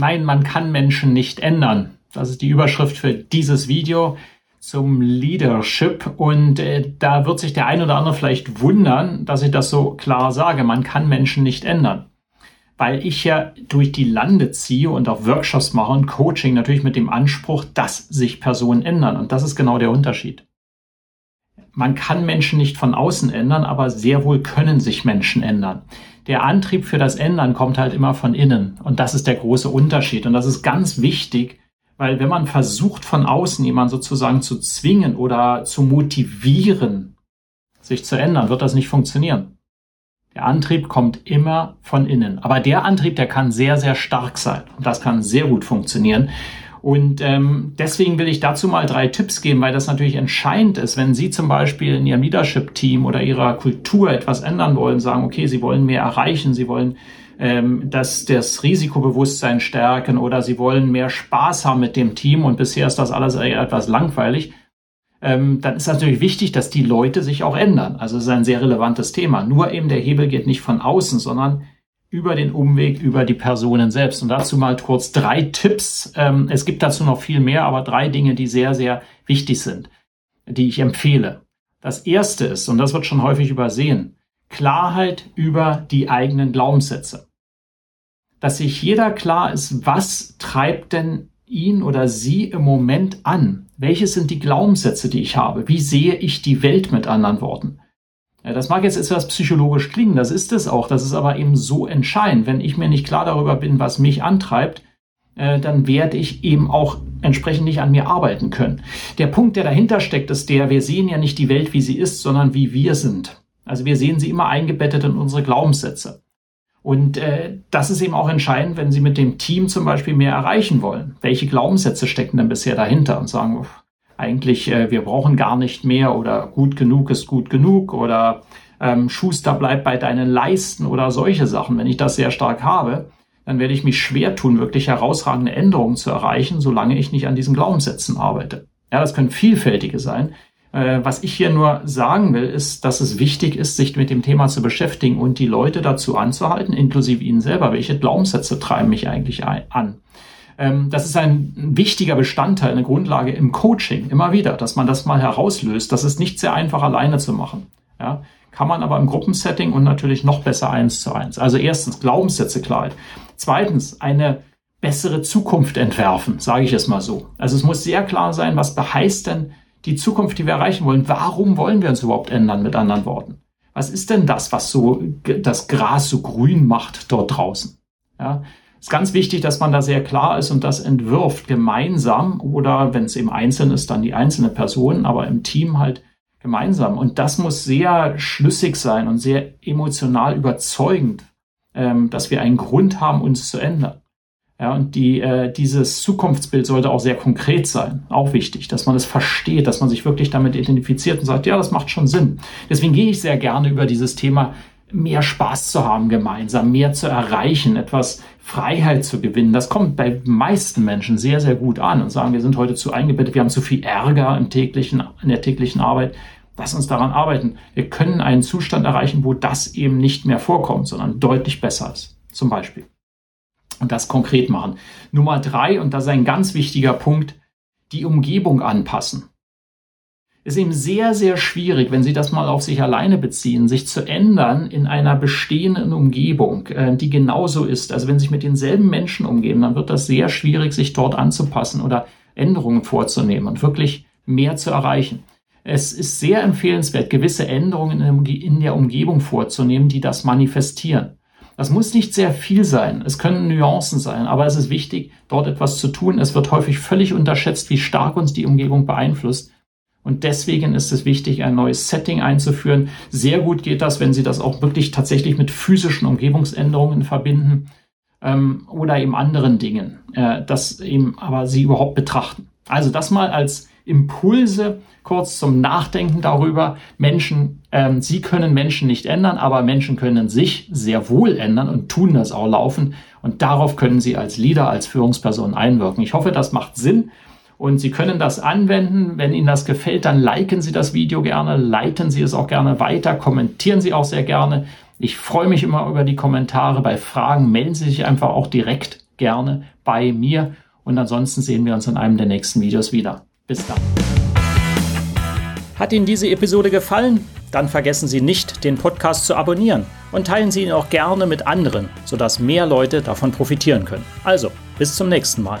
Nein, man kann Menschen nicht ändern. Das ist die Überschrift für dieses Video zum Leadership. Und äh, da wird sich der ein oder andere vielleicht wundern, dass ich das so klar sage. Man kann Menschen nicht ändern. Weil ich ja durch die Lande ziehe und auch Workshops mache und Coaching natürlich mit dem Anspruch, dass sich Personen ändern. Und das ist genau der Unterschied. Man kann Menschen nicht von außen ändern, aber sehr wohl können sich Menschen ändern der Antrieb für das Ändern kommt halt immer von innen. Und das ist der große Unterschied. Und das ist ganz wichtig, weil wenn man versucht, von außen jemanden sozusagen zu zwingen oder zu motivieren, sich zu ändern, wird das nicht funktionieren. Der Antrieb kommt immer von innen. Aber der Antrieb, der kann sehr, sehr stark sein. Und das kann sehr gut funktionieren. Und ähm, deswegen will ich dazu mal drei Tipps geben, weil das natürlich entscheidend ist, wenn Sie zum Beispiel in Ihrem Leadership-Team oder Ihrer Kultur etwas ändern wollen, sagen, okay, Sie wollen mehr erreichen, Sie wollen ähm, das, das Risikobewusstsein stärken oder Sie wollen mehr Spaß haben mit dem Team und bisher ist das alles etwas langweilig, ähm, dann ist natürlich wichtig, dass die Leute sich auch ändern. Also es ist ein sehr relevantes Thema. Nur eben der Hebel geht nicht von außen, sondern über den Umweg über die Personen selbst. Und dazu mal kurz drei Tipps. Ähm, es gibt dazu noch viel mehr, aber drei Dinge, die sehr, sehr wichtig sind, die ich empfehle. Das erste ist, und das wird schon häufig übersehen, Klarheit über die eigenen Glaubenssätze. Dass sich jeder klar ist, was treibt denn ihn oder sie im Moment an? Welche sind die Glaubenssätze, die ich habe? Wie sehe ich die Welt mit anderen Worten? Ja, das mag jetzt etwas psychologisch klingen, das ist es auch, das ist aber eben so entscheidend. Wenn ich mir nicht klar darüber bin, was mich antreibt, äh, dann werde ich eben auch entsprechend nicht an mir arbeiten können. Der Punkt, der dahinter steckt, ist der, wir sehen ja nicht die Welt, wie sie ist, sondern wie wir sind. Also wir sehen sie immer eingebettet in unsere Glaubenssätze. Und äh, das ist eben auch entscheidend, wenn Sie mit dem Team zum Beispiel mehr erreichen wollen. Welche Glaubenssätze stecken denn bisher dahinter und sagen, eigentlich, äh, wir brauchen gar nicht mehr oder gut genug ist gut genug oder ähm, Schuster bleibt bei deinen Leisten oder solche Sachen. Wenn ich das sehr stark habe, dann werde ich mich schwer tun, wirklich herausragende Änderungen zu erreichen, solange ich nicht an diesen Glaubenssätzen arbeite. Ja, das können vielfältige sein. Äh, was ich hier nur sagen will, ist, dass es wichtig ist, sich mit dem Thema zu beschäftigen und die Leute dazu anzuhalten, inklusive ihnen selber. Welche Glaubenssätze treiben mich eigentlich an? Ähm, das ist ein wichtiger Bestandteil, eine Grundlage im Coaching, immer wieder, dass man das mal herauslöst. Das ist nicht sehr einfach alleine zu machen. Ja, kann man aber im Gruppensetting und natürlich noch besser eins zu eins. Also erstens Glaubenssätze Klarheit. Zweitens eine bessere Zukunft entwerfen, sage ich es mal so. Also es muss sehr klar sein, was beheißt denn die Zukunft, die wir erreichen wollen? Warum wollen wir uns überhaupt ändern, mit anderen Worten? Was ist denn das, was so das Gras so grün macht dort draußen? Ja, ist ganz wichtig, dass man da sehr klar ist und das entwirft gemeinsam oder wenn es eben einzeln ist, dann die einzelne Person, aber im Team halt gemeinsam. Und das muss sehr schlüssig sein und sehr emotional überzeugend, ähm, dass wir einen Grund haben, uns zu ändern. Ja, und die, äh, dieses Zukunftsbild sollte auch sehr konkret sein. Auch wichtig, dass man es versteht, dass man sich wirklich damit identifiziert und sagt, ja, das macht schon Sinn. Deswegen gehe ich sehr gerne über dieses Thema mehr Spaß zu haben gemeinsam, mehr zu erreichen, etwas Freiheit zu gewinnen. Das kommt bei meisten Menschen sehr, sehr gut an und sagen, wir sind heute zu eingebettet, wir haben zu viel Ärger im täglichen, in der täglichen Arbeit. Lass uns daran arbeiten. Wir können einen Zustand erreichen, wo das eben nicht mehr vorkommt, sondern deutlich besser ist. Zum Beispiel. Und das konkret machen. Nummer drei, und das ist ein ganz wichtiger Punkt, die Umgebung anpassen ist eben sehr, sehr schwierig, wenn Sie das mal auf sich alleine beziehen, sich zu ändern in einer bestehenden Umgebung, äh, die genauso ist. Also wenn Sie sich mit denselben Menschen umgeben, dann wird das sehr schwierig, sich dort anzupassen oder Änderungen vorzunehmen und wirklich mehr zu erreichen. Es ist sehr empfehlenswert, gewisse Änderungen in der Umgebung vorzunehmen, die das manifestieren. Das muss nicht sehr viel sein. Es können Nuancen sein, aber es ist wichtig, dort etwas zu tun. Es wird häufig völlig unterschätzt, wie stark uns die Umgebung beeinflusst. Und deswegen ist es wichtig, ein neues Setting einzuführen. Sehr gut geht das, wenn Sie das auch wirklich tatsächlich mit physischen Umgebungsänderungen verbinden. ähm, oder eben anderen Dingen, äh, das eben aber sie überhaupt betrachten. Also das mal als Impulse kurz zum Nachdenken darüber. Menschen, ähm, sie können Menschen nicht ändern, aber Menschen können sich sehr wohl ändern und tun das auch laufen. Und darauf können sie als Leader, als Führungsperson einwirken. Ich hoffe, das macht Sinn. Und Sie können das anwenden. Wenn Ihnen das gefällt, dann liken Sie das Video gerne, leiten Sie es auch gerne weiter, kommentieren Sie auch sehr gerne. Ich freue mich immer über die Kommentare. Bei Fragen melden Sie sich einfach auch direkt gerne bei mir. Und ansonsten sehen wir uns in einem der nächsten Videos wieder. Bis dann. Hat Ihnen diese Episode gefallen? Dann vergessen Sie nicht, den Podcast zu abonnieren und teilen Sie ihn auch gerne mit anderen, sodass mehr Leute davon profitieren können. Also, bis zum nächsten Mal.